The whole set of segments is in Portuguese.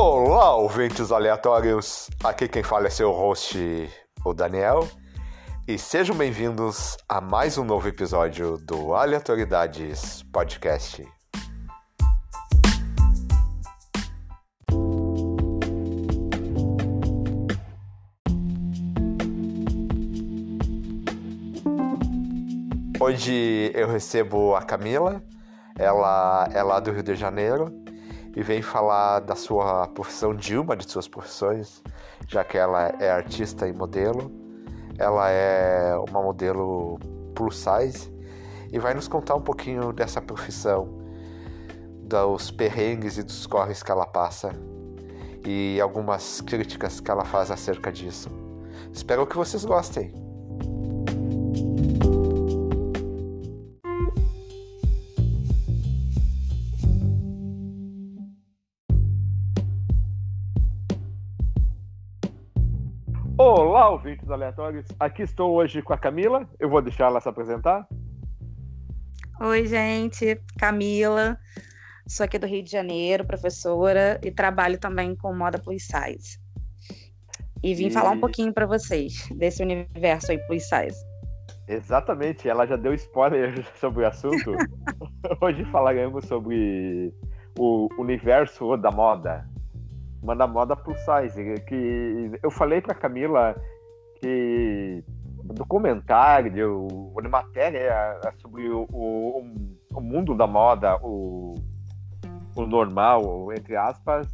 Olá, ouvintes aleatórios! Aqui quem fala é seu host, o Daniel, e sejam bem-vindos a mais um novo episódio do Aleatoridades Podcast. Hoje eu recebo a Camila, ela é lá do Rio de Janeiro e vem falar da sua profissão, de uma de suas profissões, já que ela é artista e modelo. Ela é uma modelo plus size e vai nos contar um pouquinho dessa profissão, dos perrengues e dos corres que ela passa e algumas críticas que ela faz acerca disso. Espero que vocês gostem. Ouvintes aleatórios. Aqui estou hoje com a Camila. Eu vou deixar ela se apresentar. Oi, gente. Camila. Sou aqui do Rio de Janeiro, professora, e trabalho também com moda plus size. E vim e... falar um pouquinho para vocês desse universo aí plus size. Exatamente, ela já deu spoiler sobre o assunto. Hoje falaremos sobre o universo da moda, manda moda plus size. Que eu falei para Camila que do comentário, uma matéria sobre o, o, o, mundo da moda, o, o normal, entre aspas,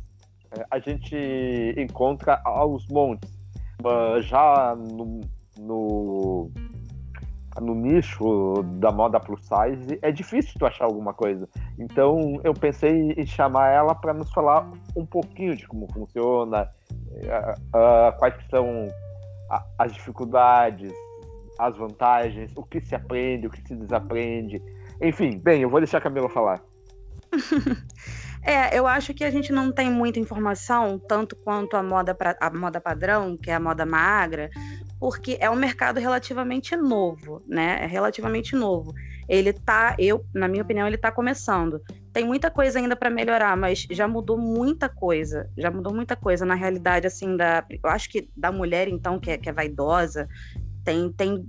é, a gente encontra aos montes. Já no, no no nicho da moda plus size, é difícil tu achar alguma coisa. Então eu pensei em chamar ela para nos falar um pouquinho de como funciona, quais são as dificuldades, as vantagens, o que se aprende, o que se desaprende. Enfim, bem, eu vou deixar a Camila falar. É, eu acho que a gente não tem muita informação, tanto quanto a moda, pra, a moda padrão, que é a moda magra, porque é um mercado relativamente novo, né? É relativamente novo. Ele tá, eu, na minha opinião, ele tá começando. Tem muita coisa ainda para melhorar, mas já mudou muita coisa. Já mudou muita coisa na realidade assim da, eu acho que da mulher então que é, que é vaidosa, tem tem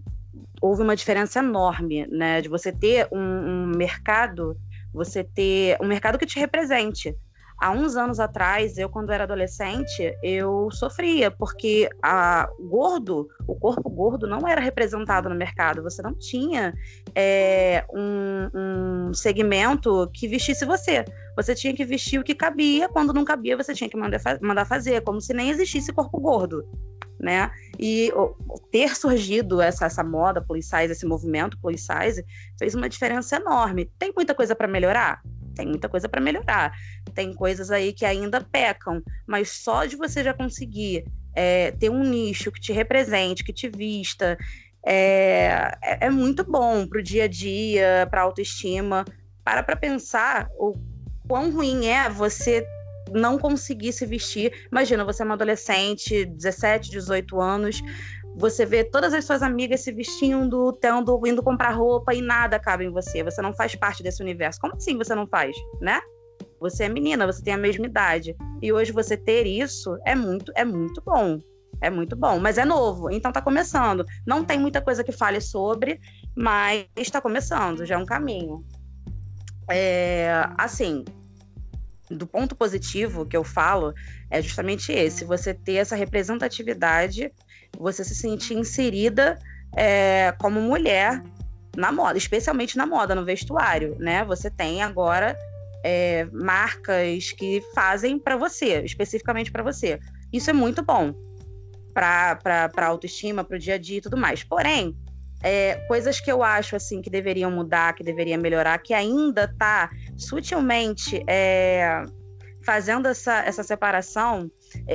houve uma diferença enorme, né, de você ter um, um mercado, você ter um mercado que te represente há uns anos atrás, eu quando era adolescente, eu sofria porque a gordo, o corpo gordo não era representado no mercado. Você não tinha é, um, um segmento que vestisse você. Você tinha que vestir o que cabia. Quando não cabia, você tinha que mandar, mandar fazer, como se nem existisse corpo gordo. Né? E ter surgido essa, essa moda plus size, esse movimento plus size, fez uma diferença enorme. Tem muita coisa para melhorar? Tem muita coisa para melhorar. Tem coisas aí que ainda pecam, mas só de você já conseguir é, ter um nicho que te represente, que te vista, é, é, é muito bom para o dia a dia, para autoestima. Para para pensar o quão ruim é você não conseguir se vestir. Imagina, você é uma adolescente, 17, 18 anos, você vê todas as suas amigas se vestindo, tendo, indo comprar roupa e nada cabe em você. Você não faz parte desse universo. Como assim você não faz, né? Você é menina, você tem a mesma idade. E hoje você ter isso é muito, é muito bom. É muito bom, mas é novo, então tá começando. Não tem muita coisa que fale sobre, mas está começando, já é um caminho. É, assim, do ponto positivo que eu falo é justamente esse: você ter essa representatividade você se sentir inserida é, como mulher na moda, especialmente na moda, no vestuário, né? Você tem agora é, marcas que fazem para você, especificamente para você. Isso é muito bom para autoestima, para o dia a dia e tudo mais. Porém, é, coisas que eu acho assim que deveriam mudar, que deveriam melhorar, que ainda está sutilmente é, fazendo essa, essa separação.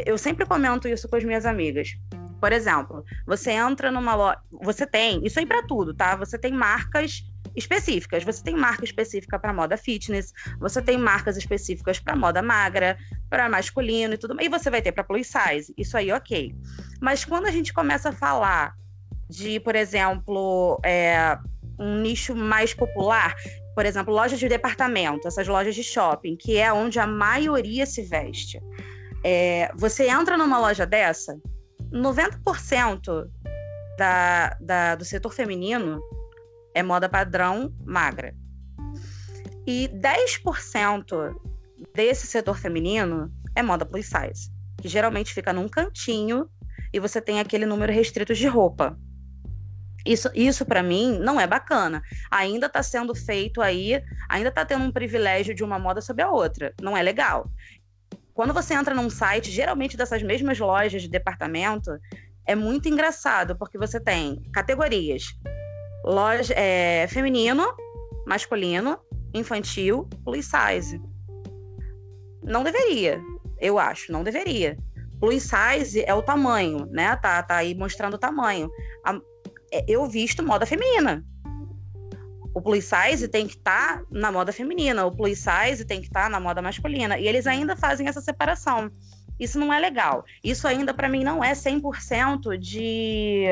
Eu sempre comento isso com as minhas amigas. Por exemplo, você entra numa loja. Você tem, isso aí para tudo, tá? Você tem marcas específicas. Você tem marca específica para moda fitness, você tem marcas específicas para moda magra, para masculino e tudo. E você vai ter para plus size. Isso aí, ok. Mas quando a gente começa a falar de, por exemplo, é, um nicho mais popular, por exemplo, lojas de departamento, essas lojas de shopping, que é onde a maioria se veste. É, você entra numa loja dessa, 90% da, da, do setor feminino é moda padrão magra. E 10% desse setor feminino é moda plus size, que geralmente fica num cantinho e você tem aquele número restrito de roupa. Isso, isso para mim não é bacana. Ainda está sendo feito aí, ainda está tendo um privilégio de uma moda sobre a outra. Não é legal. Quando você entra num site, geralmente dessas mesmas lojas de departamento, é muito engraçado, porque você tem categorias: loja é, feminino, masculino, infantil, plus size. Não deveria, eu acho, não deveria. Plus size é o tamanho, né? Tá, tá aí mostrando o tamanho. A, é, eu visto moda feminina. O plus size tem que estar tá na moda feminina, o plus size tem que estar tá na moda masculina. E eles ainda fazem essa separação. Isso não é legal. Isso ainda, para mim, não é 100% de,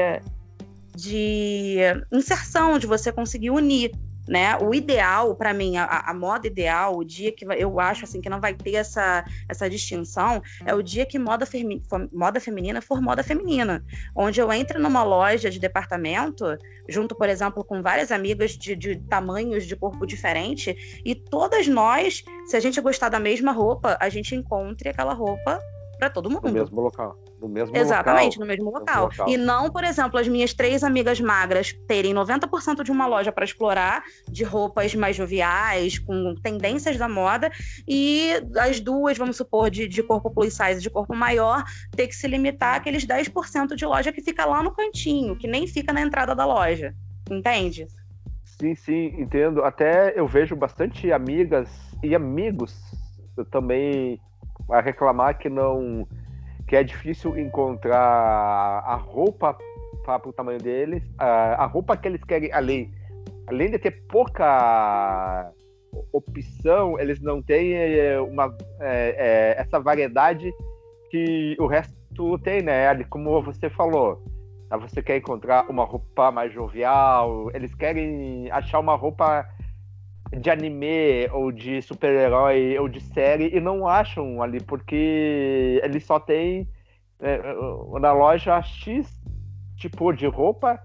de inserção, de você conseguir unir né? O ideal para mim, a, a, moda ideal, o dia que eu acho assim que não vai ter essa, essa distinção, é o dia que moda, femi moda feminina for moda feminina, onde eu entro numa loja de departamento, junto, por exemplo, com várias amigas de, de tamanhos de corpo diferente, e todas nós, se a gente gostar da mesma roupa, a gente encontre aquela roupa para todo mundo. No mesmo local. No mesmo Exatamente, local. no mesmo local. local. E não, por exemplo, as minhas três amigas magras terem 90% de uma loja para explorar, de roupas mais joviais, com tendências da moda, e as duas, vamos supor, de, de corpo plus size, de corpo maior, ter que se limitar àqueles 10% de loja que fica lá no cantinho, que nem fica na entrada da loja. Entende? Sim, sim, entendo. Até eu vejo bastante amigas e amigos também a reclamar que não que é difícil encontrar a roupa para o tamanho deles, a, a roupa que eles querem, além, além de ter pouca opção, eles não têm é, uma, é, é, essa variedade que o resto tem, né? Como você falou, você quer encontrar uma roupa mais jovial, eles querem achar uma roupa de anime ou de super-herói ou de série e não acham ali, porque eles só tem é, na loja X tipo de roupa,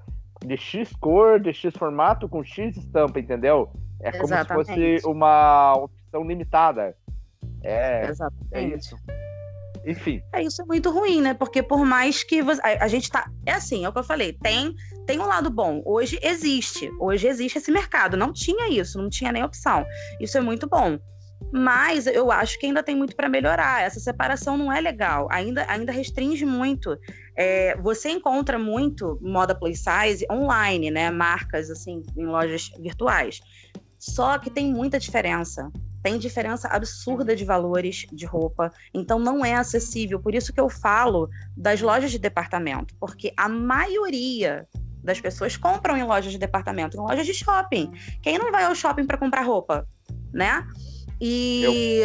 de X cor, de X formato, com X estampa, entendeu? É como Exatamente. se fosse uma opção limitada. É, Exatamente. é isso. Enfim. É, isso é muito ruim, né? Porque por mais que você, a, a, gente tá. É assim, é o que eu falei, tem, tem um lado bom. Hoje existe. Hoje existe esse mercado. Não tinha isso, não tinha nem opção. Isso é muito bom. Mas eu acho que ainda tem muito para melhorar. Essa separação não é legal, ainda, ainda restringe muito. É, você encontra muito moda plus size online, né? Marcas assim em lojas virtuais. Só que tem muita diferença tem diferença absurda de valores de roupa, então não é acessível. Por isso que eu falo das lojas de departamento, porque a maioria das pessoas compram em lojas de departamento, em lojas de shopping. Quem não vai ao shopping para comprar roupa, né? E.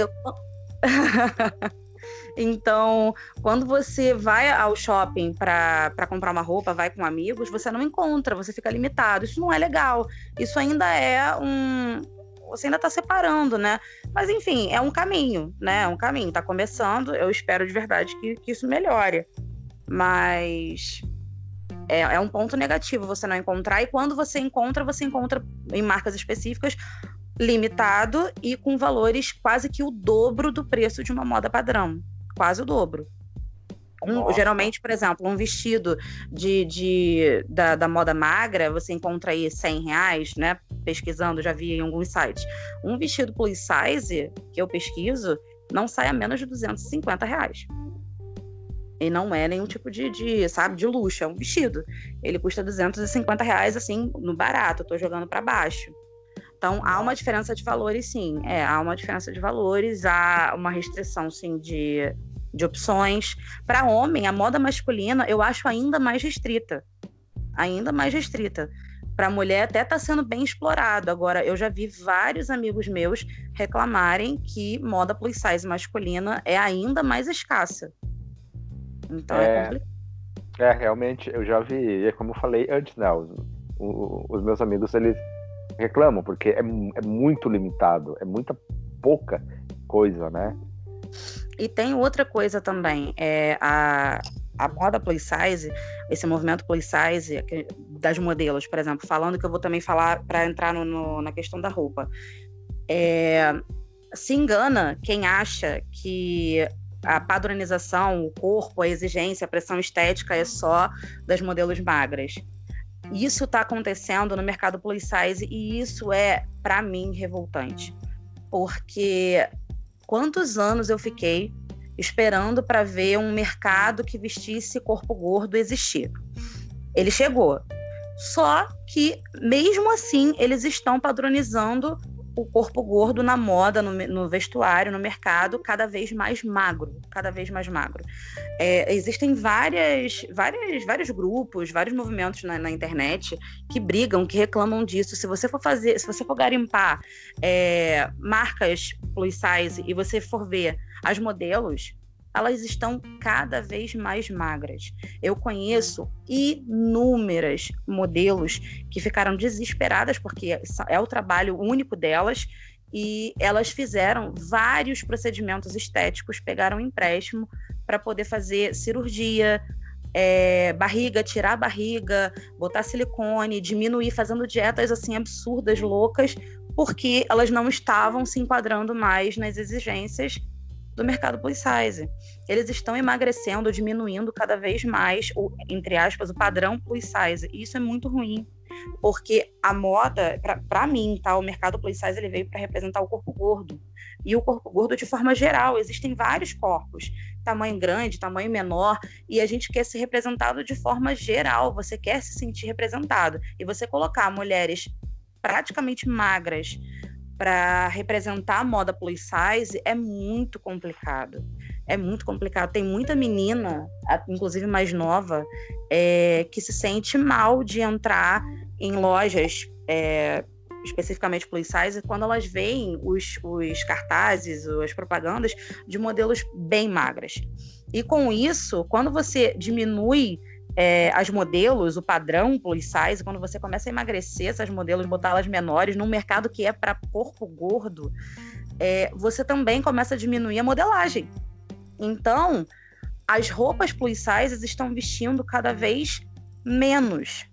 Então, quando você vai ao shopping para comprar uma roupa, vai com amigos, você não encontra, você fica limitado. Isso não é legal. Isso ainda é um, você ainda está separando, né? Mas enfim, é um caminho, né? É um caminho, está começando. Eu espero de verdade que, que isso melhore. Mas é, é, um ponto negativo você não encontrar. E quando você encontra, você encontra em marcas específicas limitado e com valores quase que o dobro do preço de uma moda padrão. Quase o dobro. Um, geralmente, por exemplo, um vestido de, de da, da, moda magra, você encontra aí 100 reais, né? Pesquisando, já vi em alguns sites. Um vestido plus size, que eu pesquiso, não sai a menos de 250 reais. E não é nenhum tipo de, de, sabe, de luxo, é um vestido. Ele custa 250 reais, assim, no barato, eu tô jogando para baixo. Então, há uma diferença de valores, sim. É, há uma diferença de valores, há uma restrição, sim, de, de opções. Para homem, a moda masculina eu acho ainda mais restrita. Ainda mais restrita. Para mulher até está sendo bem explorado. Agora, eu já vi vários amigos meus reclamarem que moda plus size masculina é ainda mais escassa. Então é, é complicado. É, realmente, eu já vi, é como eu falei antes, né? Os, os meus amigos, eles reclamam, porque é, é muito limitado, é muita pouca coisa, né? E tem outra coisa também, é a, a moda plus size, esse movimento plus size das modelos, por exemplo, falando que eu vou também falar para entrar no, no, na questão da roupa. É, se engana quem acha que a padronização, o corpo, a exigência, a pressão estética é só das modelos magras. Isso está acontecendo no mercado plus size e isso é, para mim, revoltante. Porque quantos anos eu fiquei esperando para ver um mercado que vestisse corpo gordo existir? Ele chegou. Só que, mesmo assim, eles estão padronizando o corpo gordo na moda, no, no, vestuário, no mercado, cada vez mais magro, cada vez mais magro. É, existem várias, várias, vários grupos, vários movimentos na, na, internet que brigam, que reclamam disso. Se você for fazer, se você for garimpar é, marcas plus size e você for ver as modelos, elas estão cada vez mais magras. Eu conheço inúmeras modelos que ficaram desesperadas porque é o trabalho único delas e elas fizeram vários procedimentos estéticos, pegaram empréstimo para poder fazer cirurgia, é, barriga, tirar a barriga, botar silicone, diminuir, fazendo dietas assim absurdas, loucas, porque elas não estavam se enquadrando mais nas exigências do mercado plus size. Eles estão emagrecendo, diminuindo cada vez mais, o, entre aspas, o padrão plus size. E isso é muito ruim, porque a moda, para mim, tá, o mercado plus size ele veio para representar o corpo gordo. E o corpo gordo de forma geral, existem vários corpos, tamanho grande, tamanho menor, e a gente quer ser representado de forma geral, você quer se sentir representado. E você colocar mulheres praticamente magras para representar a moda plus size é muito complicado. É muito complicado. Tem muita menina, inclusive mais nova, é, que se sente mal de entrar em lojas, é, especificamente plus size, quando elas veem os, os cartazes, as propagandas de modelos bem magras. E com isso, quando você diminui é, as modelos, o padrão plus size, quando você começa a emagrecer essas modelos, botá-las menores, num mercado que é para corpo gordo, é, você também começa a diminuir a modelagem. Então, as roupas plus size estão vestindo cada vez menos.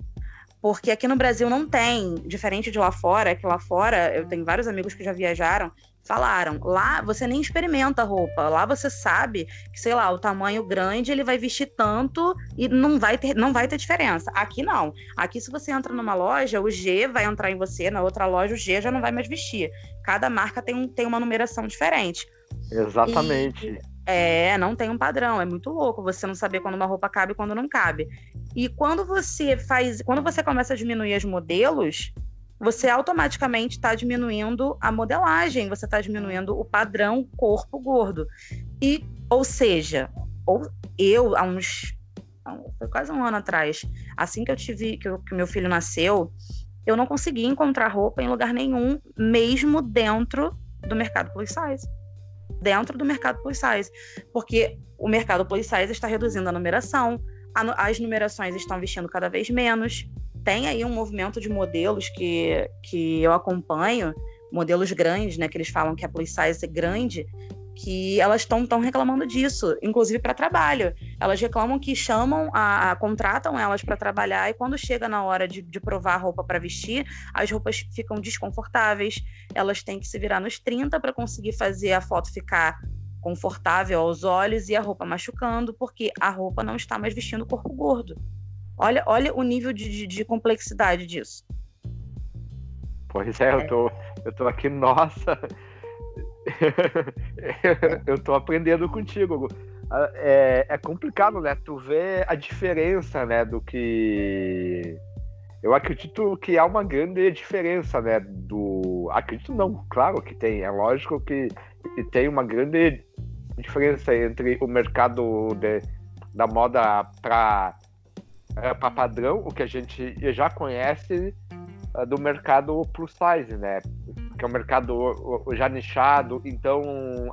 Porque aqui no Brasil não tem, diferente de lá fora, que lá fora eu tenho vários amigos que já viajaram, falaram. Lá você nem experimenta a roupa. Lá você sabe que, sei lá, o tamanho grande ele vai vestir tanto e não vai ter, não vai ter diferença. Aqui não. Aqui, se você entra numa loja, o G vai entrar em você, na outra loja, o G já não vai mais vestir. Cada marca tem, um, tem uma numeração diferente. Exatamente. E, é, não tem um padrão. É muito louco você não saber quando uma roupa cabe e quando não cabe. E quando você faz. Quando você começa a diminuir os modelos você automaticamente está diminuindo a modelagem, você está diminuindo o padrão corpo gordo. E, ou seja, ou eu, há uns. Foi quase um ano atrás, assim que eu tive, que, que meu filho nasceu, eu não consegui encontrar roupa em lugar nenhum, mesmo dentro do mercado plus size. Dentro do mercado plus size. Porque o mercado plus size está reduzindo a numeração, as numerações estão vestindo cada vez menos tem aí um movimento de modelos que, que eu acompanho, modelos grandes, né, que eles falam que a plus size é grande, que elas estão tão reclamando disso, inclusive para trabalho. Elas reclamam que chamam, a, a contratam elas para trabalhar e quando chega na hora de, de provar a roupa para vestir, as roupas ficam desconfortáveis, elas têm que se virar nos 30 para conseguir fazer a foto ficar confortável aos olhos e a roupa machucando, porque a roupa não está mais vestindo o corpo gordo. Olha, olha o nível de, de, de complexidade disso. Pois é, eu tô, eu tô aqui, nossa. eu tô aprendendo contigo. É, é complicado, né? Tu vê a diferença, né, do que. Eu acredito que há uma grande diferença, né? Do. Acredito não, claro que tem. É lógico que tem uma grande diferença entre o mercado de, da moda para é, para padrão, o que a gente já conhece uh, do mercado plus size, né? Que é um mercado já nichado, então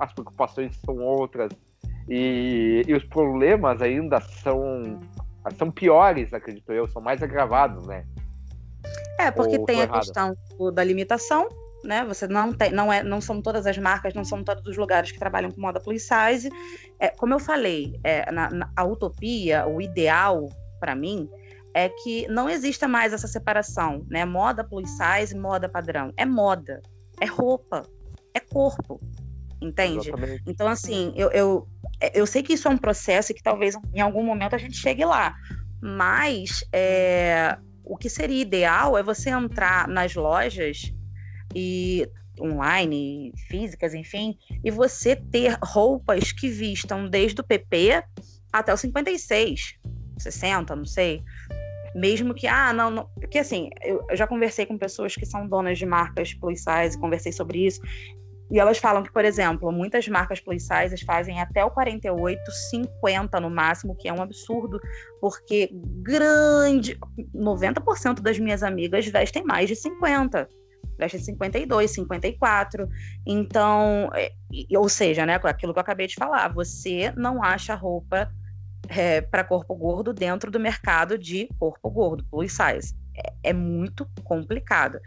as preocupações são outras e, e os problemas ainda são são piores, acredito eu, são mais agravados, né? É, porque Ou tem a errado? questão da limitação, né? Você não tem, não é, não são todas as marcas, não são todos os lugares que trabalham com moda plus size. É, como eu falei, é, na, na, a utopia, o ideal para mim é que não exista mais essa separação, né? Moda plus size, moda padrão. É moda, é roupa, é corpo, entende? Exatamente. Então assim, eu, eu eu sei que isso é um processo e que talvez em algum momento a gente chegue lá, mas é, o que seria ideal é você entrar nas lojas e online, físicas, enfim, e você ter roupas que vistam desde o PP até o 56, 60, não sei. Mesmo que, ah, não, não porque assim, eu, eu já conversei com pessoas que são donas de marcas plus size, conversei sobre isso, e elas falam que, por exemplo, muitas marcas plus fazem até o 48, 50 no máximo, que é um absurdo, porque grande 90% das minhas amigas vestem mais de 50 vestem 52, 54. Então, é, ou seja, né, aquilo que eu acabei de falar, você não acha roupa é, para corpo gordo dentro do mercado de corpo gordo, plus size. É, é muito complicado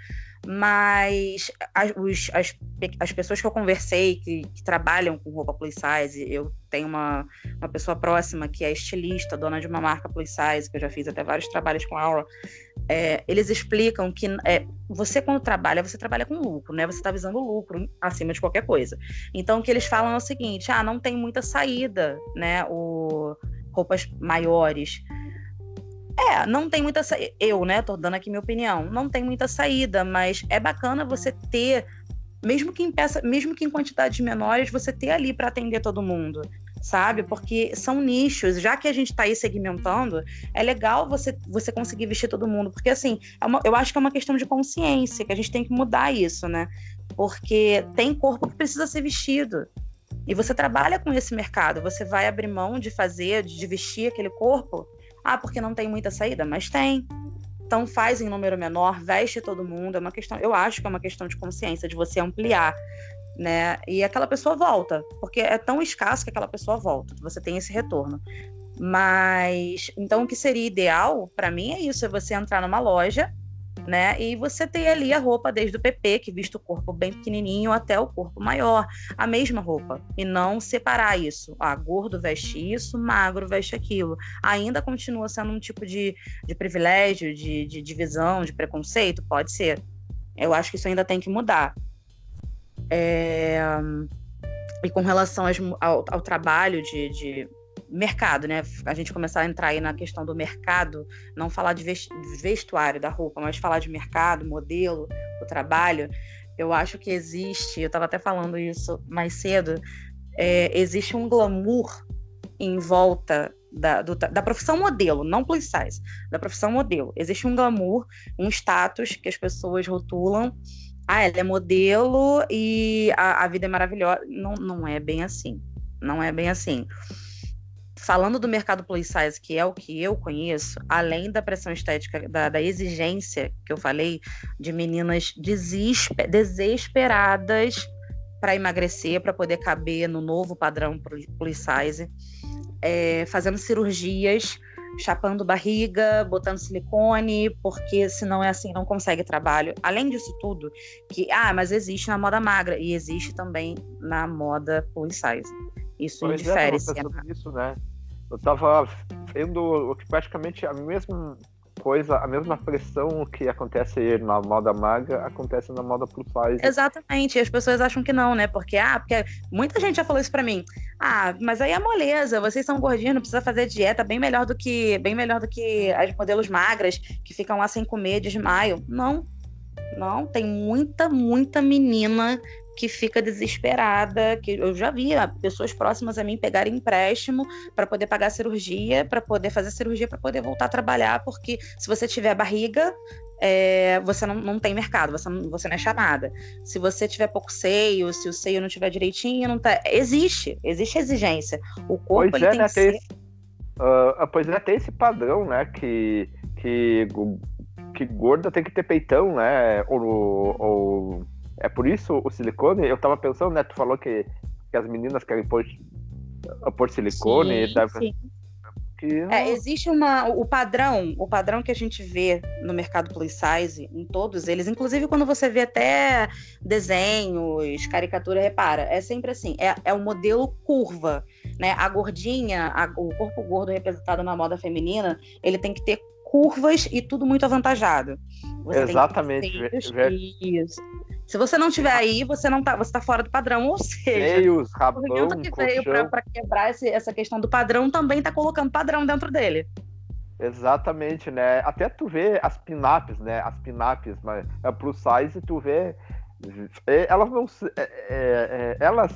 mas as, os, as, as pessoas que eu conversei que, que, trabalham com roupa plus size, eu tenho uma, uma pessoa próxima que é estilista, dona de uma marca plus size, que eu já fiz até vários trabalhos com ela, é, eles explicam que é, você quando trabalha, você trabalha com lucro, né? Você está visando lucro acima de qualquer coisa. Então o que eles falam é o seguinte, ah, não tem muita saída, né? O, roupas maiores. É, não tem muita saída. Eu, né, tô dando aqui minha opinião. Não tem muita saída, mas é bacana você ter, mesmo que em peça, mesmo que em quantidades menores, você ter ali para atender todo mundo, sabe? Porque são nichos. Já que a gente está aí segmentando, é legal você, você conseguir vestir todo mundo. Porque, assim, é uma, eu acho que é uma questão de consciência, que a gente tem que mudar isso, né? Porque tem corpo que precisa ser vestido. E você trabalha com esse mercado, você vai abrir mão de fazer, de vestir aquele corpo ah, porque não tem muita saída, mas tem. Então faz em número menor, veste todo mundo. É uma questão, eu acho que é uma questão de consciência, de você ampliar, né? E aquela pessoa volta, porque é tão escasso que aquela pessoa volta. Você tem esse retorno. Mas então o que seria ideal para mim é isso, é você entrar numa loja né? E você tem ali a roupa desde o PP, que viste o corpo bem pequenininho, até o corpo maior, a mesma roupa, e não separar isso. Ah, gordo veste isso, magro veste aquilo. Ainda continua sendo um tipo de, de privilégio, de, de divisão, de preconceito? Pode ser. Eu acho que isso ainda tem que mudar. É... E com relação ao, ao trabalho de, de mercado, né? A gente começar a entrar aí na questão do mercado, não falar de vestuário da roupa, mas falar de mercado, modelo, o trabalho. Eu acho que existe, eu estava até falando isso mais cedo, é, existe um glamour em volta da, do, da profissão modelo, não plus size, da profissão modelo. Existe um glamour, um status que as pessoas rotulam. Ah, ela é modelo e a, a vida é maravilhosa. Não, não é bem assim. Não é bem assim falando do mercado plus size, que é o que eu conheço, além da pressão estética, da, da exigência que eu falei, de meninas desesper, desesperadas para emagrecer, para poder caber no novo padrão plus size, é, fazendo cirurgias, chapando barriga, botando silicone, porque se não é assim, não consegue trabalho. Além disso tudo, que, ah, mas existe na moda magra e existe também na moda plus size. Isso pois indifere. É, se é isso, né? Eu tava vendo praticamente a mesma coisa, a mesma pressão que acontece na moda magra acontece na moda plus size. Exatamente, e as pessoas acham que não, né? Porque, ah, porque muita gente já falou isso pra mim. Ah, mas aí é moleza, vocês são gordinhos, não precisa fazer dieta, bem melhor do que bem melhor do que as modelos magras que ficam lá sem comer, desmaio. Não, não, tem muita, muita menina que fica desesperada, que eu já vi pessoas próximas a mim pegarem empréstimo para poder pagar a cirurgia, para poder fazer a cirurgia, para poder voltar a trabalhar, porque se você tiver barriga, é, você não, não tem mercado, você não, você não é chamada. Se você tiver pouco seio, se o seio não tiver direitinho, não tá. Existe, existe exigência. O corpo pois ele é, tem né, que ser... esse, uh, pois é, tem esse padrão, né? Que, que, que gorda tem que ter peitão, né? Ou, ou é por isso o silicone, eu tava pensando, né? Tu falou que, que as meninas querem pôr, pôr silicone. Sim, deve, sim. Que é, existe uma. O padrão, o padrão que a gente vê no mercado plus size, em todos eles, inclusive quando você vê até desenhos, caricatura, repara, é sempre assim, é, é o modelo curva. Né? A gordinha, a, o corpo gordo representado na moda feminina, ele tem que ter curvas e tudo muito avantajado. Você Exatamente. Isso. Se você não tiver aí, você não tá, você tá fora do padrão, ou seja, Meios, rabão, o que veio para quebrar esse, essa questão do padrão também tá colocando padrão dentro dele. Exatamente, né? Até tu vê as pinaps, né? As pinaps, mas é plus size, tu vê é, elas não é, é, é, elas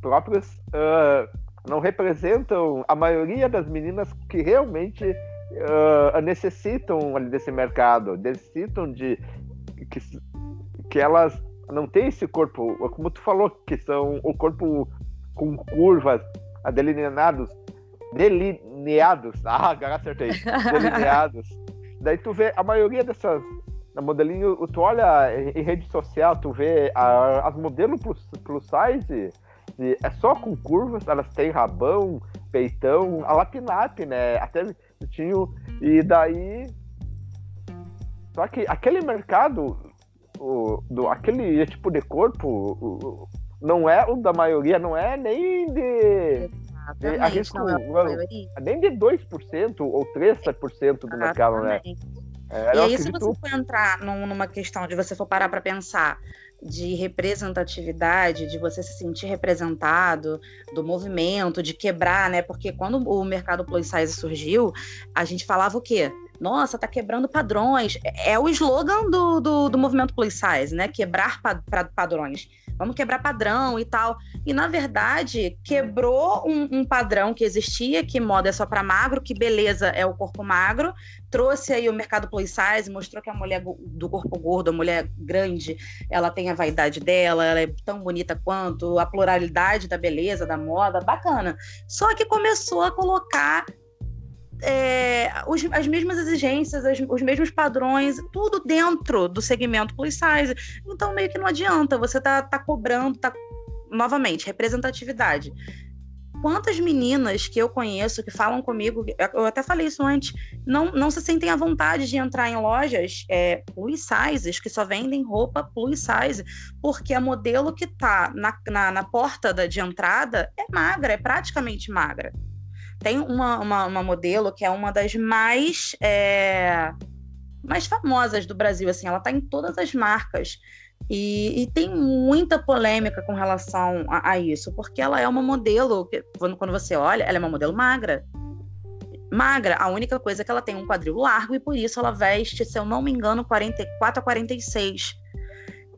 próprias uh, não representam a maioria das meninas que realmente uh, necessitam desse mercado, necessitam de que, que elas não têm esse corpo, como tu falou, que são o corpo com curvas, delineados, delineados, ah, agora acertei, delineados. Daí tu vê a maioria dessas modelinho, tu olha em rede social, tu vê a, as modelos plus, plus size, é só com curvas, elas têm rabão, peitão, a lapinap, né? Até tinha. E daí. Só que aquele mercado, o, do, aquele tipo de corpo, o, não é o da maioria, não é nem de. de arrisco, não é nem de 2% ou 3% do mercado, né? É, e aí, se você for entrar numa questão de você for parar para pensar de representatividade, de você se sentir representado, do movimento, de quebrar, né? Porque quando o mercado plus size surgiu, a gente falava o quê? Nossa, tá quebrando padrões. É, é o slogan do, do, do movimento plus size, né? Quebrar pa padrões vamos quebrar padrão e tal. E na verdade, quebrou um, um padrão que existia, que moda é só para magro, que beleza é o corpo magro, trouxe aí o mercado plus size, mostrou que a mulher do corpo gordo, a mulher grande, ela tem a vaidade dela, ela é tão bonita quanto, a pluralidade da beleza, da moda, bacana. Só que começou a colocar é, os, as mesmas exigências, as, os mesmos padrões, tudo dentro do segmento plus size. Então, meio que não adianta, você tá, tá cobrando, tá novamente, representatividade. Quantas meninas que eu conheço que falam comigo, eu até falei isso antes, não, não se sentem à vontade de entrar em lojas é, plus sizes, que só vendem roupa plus size, porque a modelo que tá na, na, na porta da, de entrada é magra, é praticamente magra. Tem uma, uma, uma modelo que é uma das mais, é, mais famosas do Brasil, assim, ela está em todas as marcas. E, e, tem muita polêmica com relação a, a, isso, porque ela é uma modelo, que, quando, quando você olha, ela é uma modelo magra. Magra, a única coisa é que ela tem um quadril largo e por isso ela veste, se eu não me engano, 44 a 46.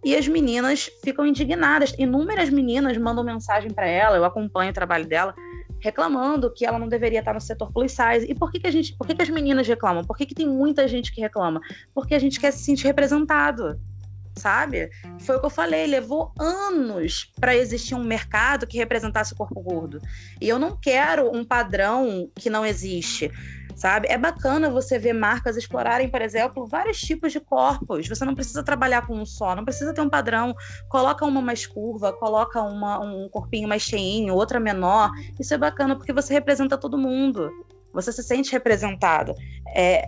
E as meninas ficam indignadas. Inúmeras meninas mandam mensagem para ela, eu acompanho o trabalho dela reclamando que ela não deveria estar no setor plus size. E por que, que a gente, por que, que as meninas reclamam? Por que, que tem muita gente que reclama? Porque a gente quer se sentir representado. Sabe? Foi o que eu falei, levou anos para existir um mercado que representasse o corpo gordo. E eu não quero um padrão que não existe sabe? É bacana você ver marcas explorarem, por exemplo, vários tipos de corpos. Você não precisa trabalhar com um só, não precisa ter um padrão. Coloca uma mais curva, coloca uma, um corpinho mais cheinho, outra menor. Isso é bacana porque você representa todo mundo. Você se sente representado. É,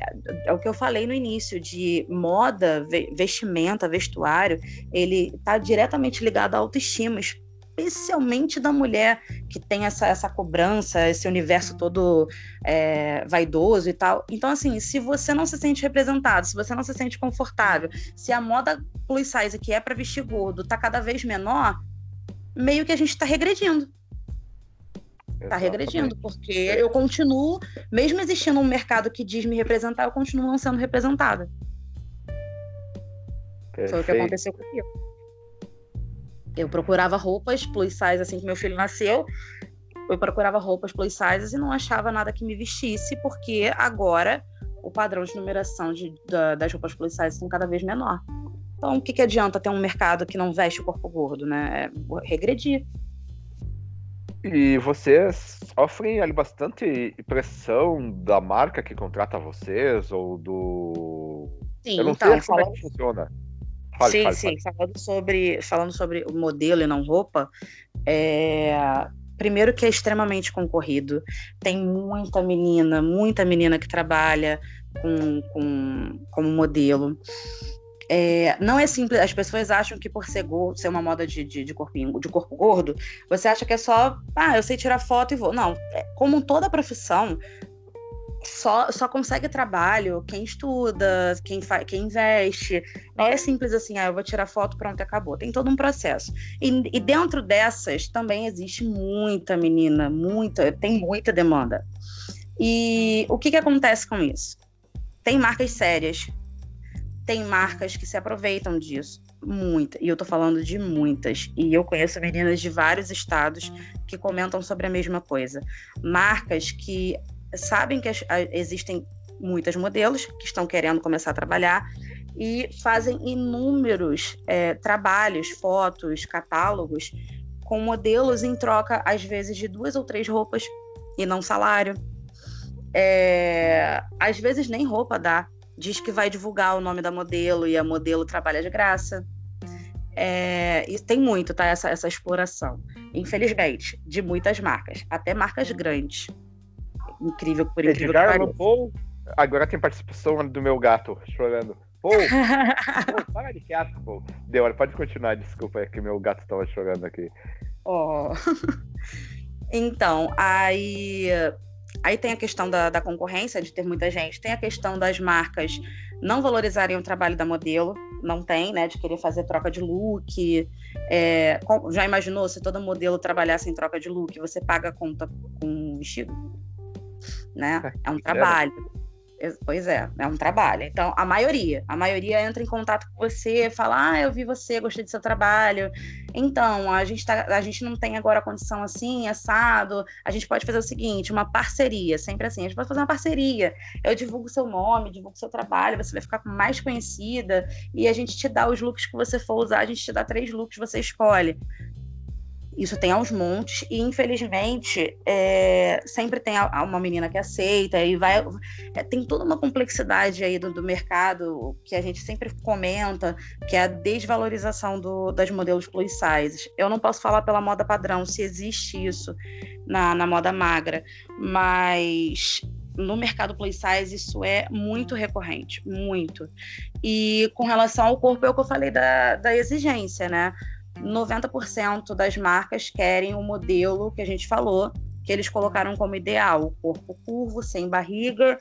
é o que eu falei no início de moda, vestimenta, vestuário, ele está diretamente ligado à autoestima especialmente da mulher que tem essa, essa cobrança, esse universo todo é, vaidoso e tal. Então, assim, se você não se sente representado, se você não se sente confortável, se a moda plus size que é para vestir gordo tá cada vez menor, meio que a gente está regredindo. Está regredindo, porque eu continuo, mesmo existindo um mercado que diz me representar, eu continuo não sendo representada. Perfeito. Foi o que aconteceu comigo. Eu procurava roupas plus size assim que meu filho nasceu. Eu procurava roupas plus size e não achava nada que me vestisse, porque agora o padrão de numeração de, da, das roupas plus size são cada vez menor. Então, o que, que adianta ter um mercado que não veste o corpo gordo, né? É regredir. E vocês sofrem ali bastante pressão da marca que contrata vocês ou do. Sim, Eu não então, sei como é que funciona. Fale, sim, fale, sim. Fale. Falando sobre, falando sobre o modelo e não roupa, é, primeiro que é extremamente concorrido. Tem muita menina, muita menina que trabalha com, com, como modelo. É, não é simples, as pessoas acham que por ser, gordo, ser uma moda de, de, de, corpinho, de corpo gordo, você acha que é só, ah, eu sei tirar foto e vou. Não, é, como toda profissão, só, só consegue trabalho quem estuda, quem, faz, quem investe. Não é simples assim, ah, eu vou tirar foto, pronto, acabou. Tem todo um processo. E, e dentro dessas também existe muita menina, muita, tem muita demanda. E o que, que acontece com isso? Tem marcas sérias, tem marcas que se aproveitam disso. Muita, e eu tô falando de muitas. E eu conheço meninas de vários estados que comentam sobre a mesma coisa. Marcas que sabem que existem muitas modelos que estão querendo começar a trabalhar e fazem inúmeros é, trabalhos, fotos, catálogos com modelos em troca, às vezes, de duas ou três roupas e não salário. É, às vezes nem roupa dá. Diz que vai divulgar o nome da modelo e a modelo trabalha de graça. É, e tem muito, tá? Essa, essa exploração. Infelizmente, de muitas marcas, até marcas grandes incrível por incrível Edgar, que pareça. Paul, agora tem participação do meu gato chorando. Pô, para de quieto, pô. Deu, pode continuar, desculpa, é que meu gato tava chorando aqui. Oh. então, aí, aí tem a questão da, da concorrência, de ter muita gente, tem a questão das marcas não valorizarem o trabalho da modelo, não tem, né, de querer fazer troca de look. É, já imaginou se todo modelo trabalhasse em troca de look, você paga a conta com um vestido? Né? É um trabalho. Pois é, é um trabalho. Então, a maioria, a maioria entra em contato com você, fala, ah, eu vi você, gostei do seu trabalho. Então, a gente, tá, a gente não tem agora a condição assim, assado. A gente pode fazer o seguinte, uma parceria, sempre assim, a gente pode fazer uma parceria. Eu divulgo seu nome, divulgo seu trabalho, você vai ficar mais conhecida e a gente te dá os looks que você for usar, a gente te dá três looks, você escolhe. Isso tem aos montes, e infelizmente é, sempre tem uma menina que aceita, e vai. É, tem toda uma complexidade aí do, do, mercado que a gente sempre comenta, que é a desvalorização do, das modelos plus sizes. Eu não posso falar pela moda padrão se existe isso na, na moda magra, mas no mercado plus size isso é muito recorrente, muito. E com relação ao corpo, é o que eu falei da, da exigência, né? 90% das marcas querem o modelo que a gente falou, que eles colocaram como ideal, corpo curvo, sem barriga,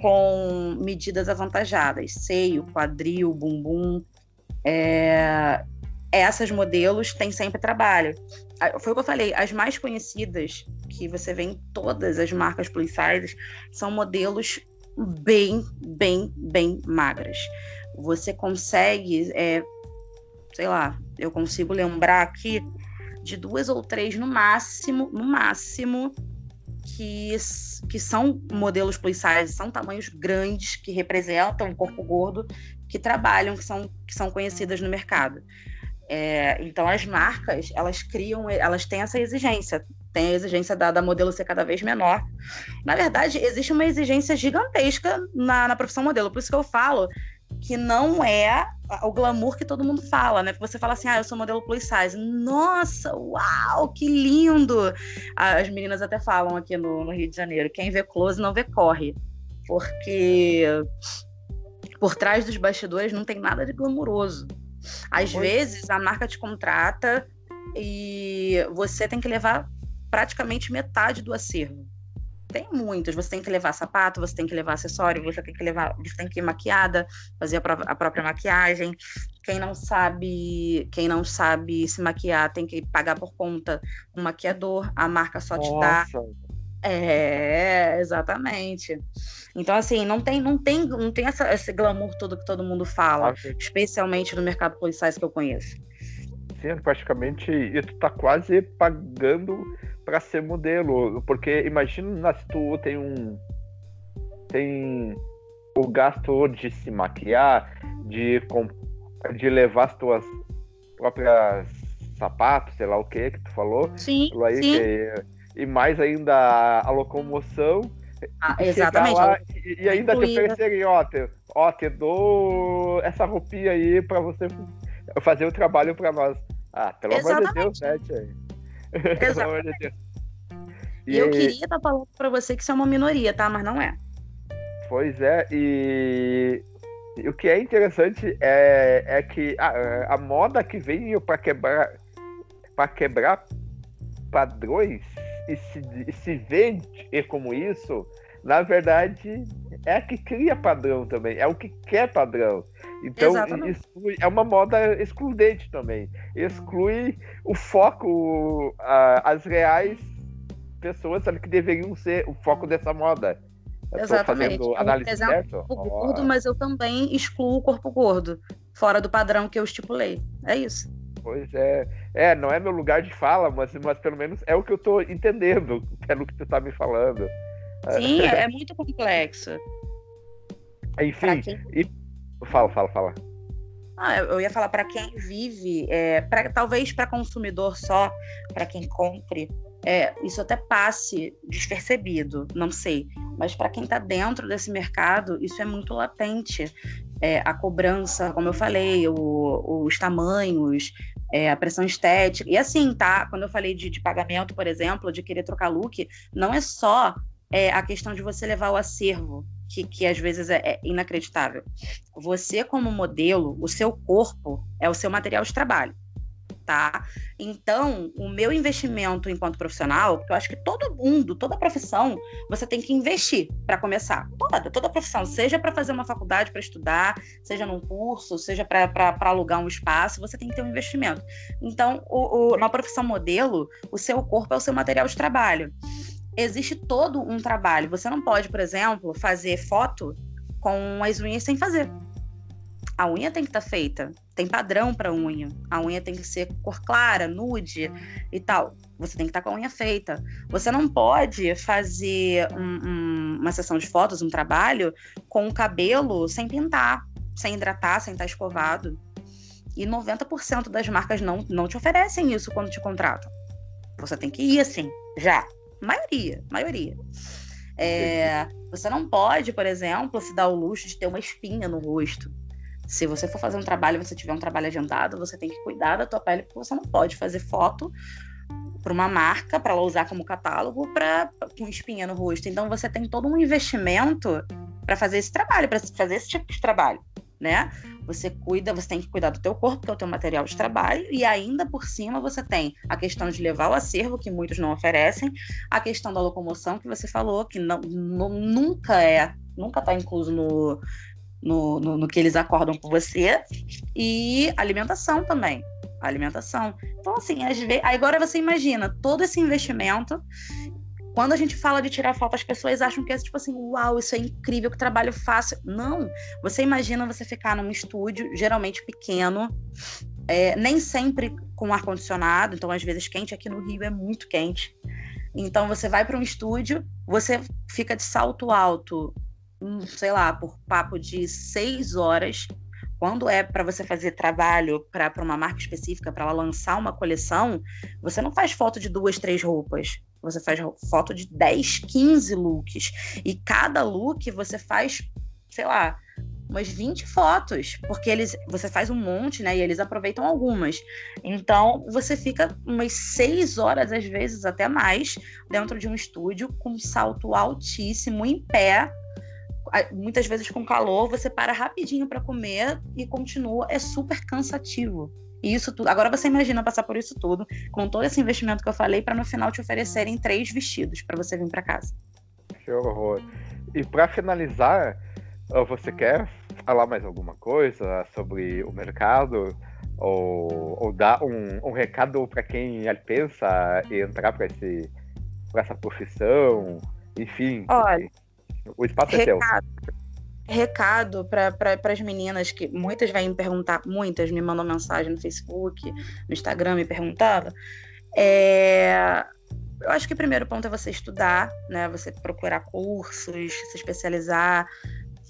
com medidas avantajadas, seio, quadril, bumbum. É... Essas modelos têm sempre trabalho. Foi o que eu falei, as mais conhecidas, que você vê em todas as marcas plus size, são modelos bem, bem, bem magras. Você consegue é, sei lá, eu consigo lembrar aqui de duas ou três no máximo, no máximo, que, que são modelos plus size, são tamanhos grandes, que representam o corpo gordo, que trabalham, que são, que são conhecidas no mercado. É, então as marcas, elas criam, elas têm essa exigência, tem a exigência da, da modelo ser cada vez menor. Na verdade, existe uma exigência gigantesca na, na profissão modelo, por isso que eu falo que não é o glamour que todo mundo fala, né? Você fala assim, ah, eu sou modelo plus size. Nossa, uau, que lindo! As meninas até falam aqui no, no Rio de Janeiro, quem vê close não vê corre. Porque por trás dos bastidores não tem nada de glamouroso. Às vezes a marca te contrata e você tem que levar praticamente metade do acervo. Tem muitas. Você tem que levar sapato, você tem que levar acessório, você tem que levar, você tem que ir maquiada, fazer a, pró a própria maquiagem. Quem não sabe, quem não sabe se maquiar tem que pagar por conta um maquiador. A marca só te dá. É, exatamente. Então, assim, não tem, não tem, não tem essa, esse glamour todo que todo mundo fala, especialmente no mercado policiais que eu conheço. Sim, praticamente, e tu tá quase pagando para ser modelo, porque imagina se tu tem um tem o gasto de se maquiar, de de levar as tuas próprias sapatos, sei lá o que que tu falou, sim, aí, sim. Que, e mais ainda a, locomoção ah, exatamente. Lá, e, e, ainda te oferecerem, ó, te, ó, te dou essa roupinha aí para você fazer o trabalho para nós. Ah, pelo amor de Deus, né, tia? Deus. E, eu queria estar falando para você que isso é uma minoria, tá? Mas não é. Pois é, e o que é interessante é, é que a, a moda que veio para quebrar para quebrar padrões e se, e se vende como isso, na verdade, é a que cria padrão também, é o que quer padrão. Então, exclui, é uma moda excludente também. Exclui o foco, a, as reais pessoas sabe, que deveriam ser o foco dessa moda. Eu Exatamente. Fazendo análise exemplo, certo? o gordo, oh. mas eu também excluo o corpo gordo, fora do padrão que eu estipulei. É isso. Pois é. É, não é meu lugar de fala, mas, mas pelo menos é o que eu estou entendendo pelo que tu está me falando. Sim, é, é muito complexo. Enfim, quem... e... fala, fala, fala. Ah, eu ia falar para quem vive, é, pra, talvez para consumidor só, para quem compre, é, isso até passe despercebido, não sei. Mas para quem está dentro desse mercado, isso é muito latente. É, a cobrança, como eu falei, o, os tamanhos, é, a pressão estética. E assim, tá? Quando eu falei de, de, pagamento, por exemplo, de querer trocar look, não é só é, a questão de você levar o acervo, que, que às vezes é, é inacreditável. Você, como modelo, o seu corpo é o seu material de trabalho tá? Então, o meu investimento enquanto profissional, que eu acho que todo mundo, toda profissão, você tem que investir para começar. Toda, toda profissão, seja para fazer uma faculdade para estudar, seja num curso, seja para alugar um espaço, você tem que ter um investimento. Então, o, o, na profissão modelo, o seu corpo é o seu material de trabalho. Existe todo um trabalho. Você não pode, por exemplo, fazer foto com as unhas sem fazer a unha tem que estar tá feita, tem padrão para unha. A unha tem que ser cor clara, nude e tal. Você tem que estar tá com a unha feita. Você não pode fazer um, um, uma sessão de fotos, um trabalho, com o cabelo sem pintar, sem hidratar, sem estar tá escovado. E 90% das marcas não, não te oferecem isso quando te contratam. Você tem que ir assim, já. Maioria, maioria. É, você não pode, por exemplo, se dar o luxo de ter uma espinha no rosto. Se você for fazer um trabalho, você tiver um trabalho adiantado, você tem que cuidar da tua pele, porque você não pode fazer foto para uma marca para ela usar como catálogo para com espinha no rosto. Então você tem todo um investimento para fazer esse trabalho, para fazer esse tipo de trabalho, né? Você cuida, você tem que cuidar do teu corpo, que é o teu material de trabalho, e ainda por cima você tem a questão de levar o acervo, que muitos não oferecem, a questão da locomoção que você falou, que não, não nunca é, nunca está incluso no, no, no, no que eles acordam com você, e alimentação também. Alimentação. Então, assim, às vezes, agora você imagina todo esse investimento. Quando a gente fala de tirar foto, as pessoas acham que é tipo assim, uau, isso é incrível, que trabalho fácil. Não. Você imagina você ficar num estúdio, geralmente pequeno, é, nem sempre com ar-condicionado, então às vezes quente, aqui no Rio é muito quente. Então você vai para um estúdio, você fica de salto alto sei lá, por papo de seis horas, quando é para você fazer trabalho para uma marca específica, para ela lançar uma coleção, você não faz foto de duas, três roupas. Você faz foto de 10, 15 looks. E cada look você faz, sei lá, umas 20 fotos, porque eles você faz um monte, né? E eles aproveitam algumas. Então, você fica umas seis horas, às vezes até mais, dentro de um estúdio com um salto altíssimo, em pé, muitas vezes com calor, você para rapidinho para comer e continua. É super cansativo. E isso tudo. Agora você imagina passar por isso tudo, com todo esse investimento que eu falei, para no final te oferecerem três vestidos para você vir para casa. Que horror. E para finalizar, você quer falar mais alguma coisa sobre o mercado? Ou, ou dar um, um recado para quem pensa em entrar para essa profissão? Enfim. Olha. O espaço é seu. Recado para as meninas que muitas vêm me perguntar, muitas me mandam mensagem no Facebook, no Instagram me perguntava. É, eu acho que o primeiro ponto é você estudar, né? Você procurar cursos, se especializar,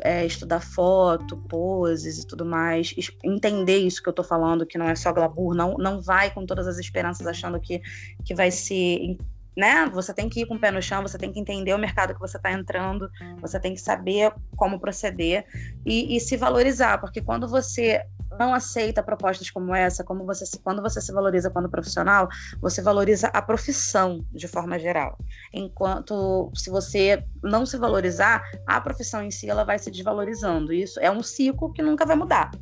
é, estudar foto, poses e tudo mais, entender isso que eu tô falando, que não é só glamour, não, não vai com todas as esperanças achando que, que vai ser né? Você tem que ir com o pé no chão, você tem que entender o mercado que você está entrando, você tem que saber como proceder e, e, se valorizar, porque quando você não aceita propostas como essa, como você se, quando você se valoriza quando profissional, você valoriza a profissão de forma geral. Enquanto se você não se valorizar, a profissão em si ela vai se desvalorizando. Isso é um ciclo que nunca vai mudar.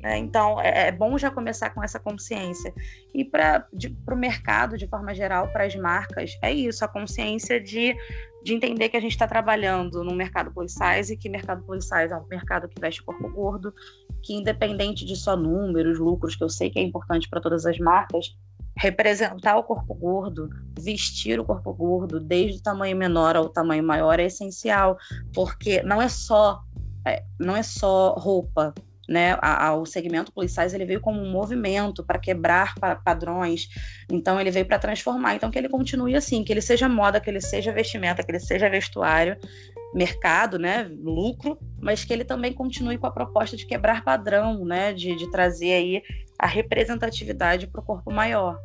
Né? Então, é, é, bom já começar com essa consciência. E para o mercado, de forma geral, para as marcas, é isso, a consciência de, de entender que a gente está trabalhando no mercado plus size e que mercado plus size é um mercado que veste corpo gordo, que independente de só números, lucros, que eu sei que é importante para todas as marcas, representar o corpo gordo, vestir o corpo gordo, desde o tamanho menor ao tamanho maior, é essencial, porque não é só é, não é só roupa, né, ao segmento plus size, ele veio como um movimento para quebrar padrões, então ele veio para transformar, então que ele continue assim, que ele seja moda, que ele seja vestimenta, que ele seja vestuário, mercado, né, lucro, mas que ele também continue com a proposta de quebrar padrão, né, de, de trazer aí a representatividade para o corpo maior.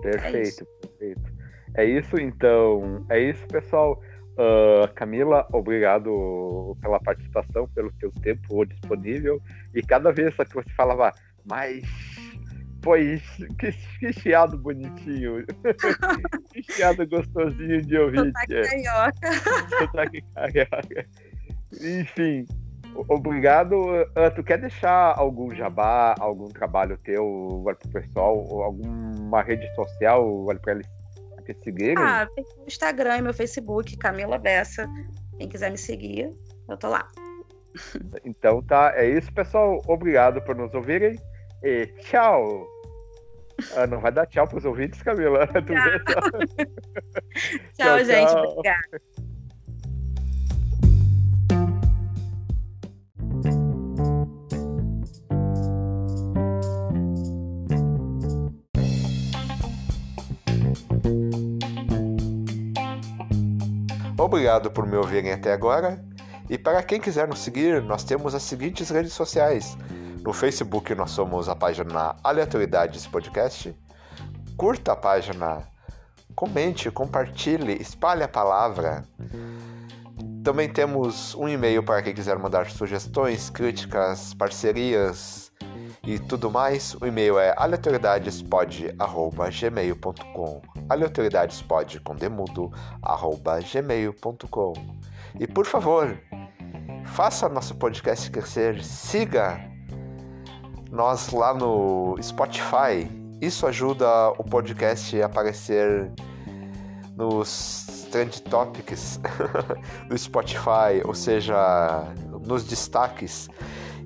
Perfeito, é perfeito. É isso então, é isso pessoal. Uh, Camila, obrigado pela participação, pelo teu tempo disponível. E cada vez que você falava, mas pois que, que chiado bonitinho, que chiado gostosinho de ouvir. Sotaque carioca. Sotaque carioca. Enfim, obrigado. Uh, tu quer deixar algum jabá, algum trabalho teu para o pessoal, alguma rede social para eles te seguirem? Ah, tem o Instagram e meu Facebook, Camila Bessa. Quem quiser me seguir, eu tô lá. Então tá, é isso, pessoal. Obrigado por nos ouvirem e tchau. Ah, não vai dar tchau pros ouvintes, Camila. tchau, tchau, gente. Tchau. Obrigada. Obrigado por me ouvirem até agora. E para quem quiser nos seguir, nós temos as seguintes redes sociais. No Facebook nós somos a página Aleatoriedades Podcast. Curta a página, comente, compartilhe, espalhe a palavra. Também temos um e-mail para quem quiser mandar sugestões, críticas, parcerias e tudo mais. O e-mail é aleatoriedadespod@gmail.com. Aleatoriedadespod com demudo gmail.com. E por favor, faça nosso podcast crescer, siga nós lá no Spotify. Isso ajuda o podcast a aparecer nos trend topics do Spotify, ou seja, nos destaques.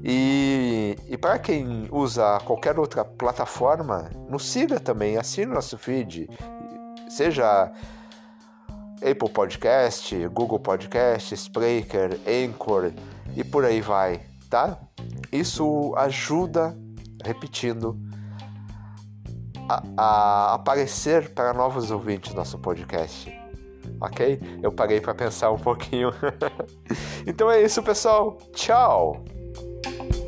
E, e para quem usa qualquer outra plataforma, nos siga também, assine nosso feed, seja Apple Podcast, Google Podcast, Spreaker, Anchor e por aí vai, tá? Isso ajuda, repetindo, a, a aparecer para novos ouvintes nosso podcast. Ok? Eu parei para pensar um pouquinho. então é isso, pessoal. Tchau! Bye.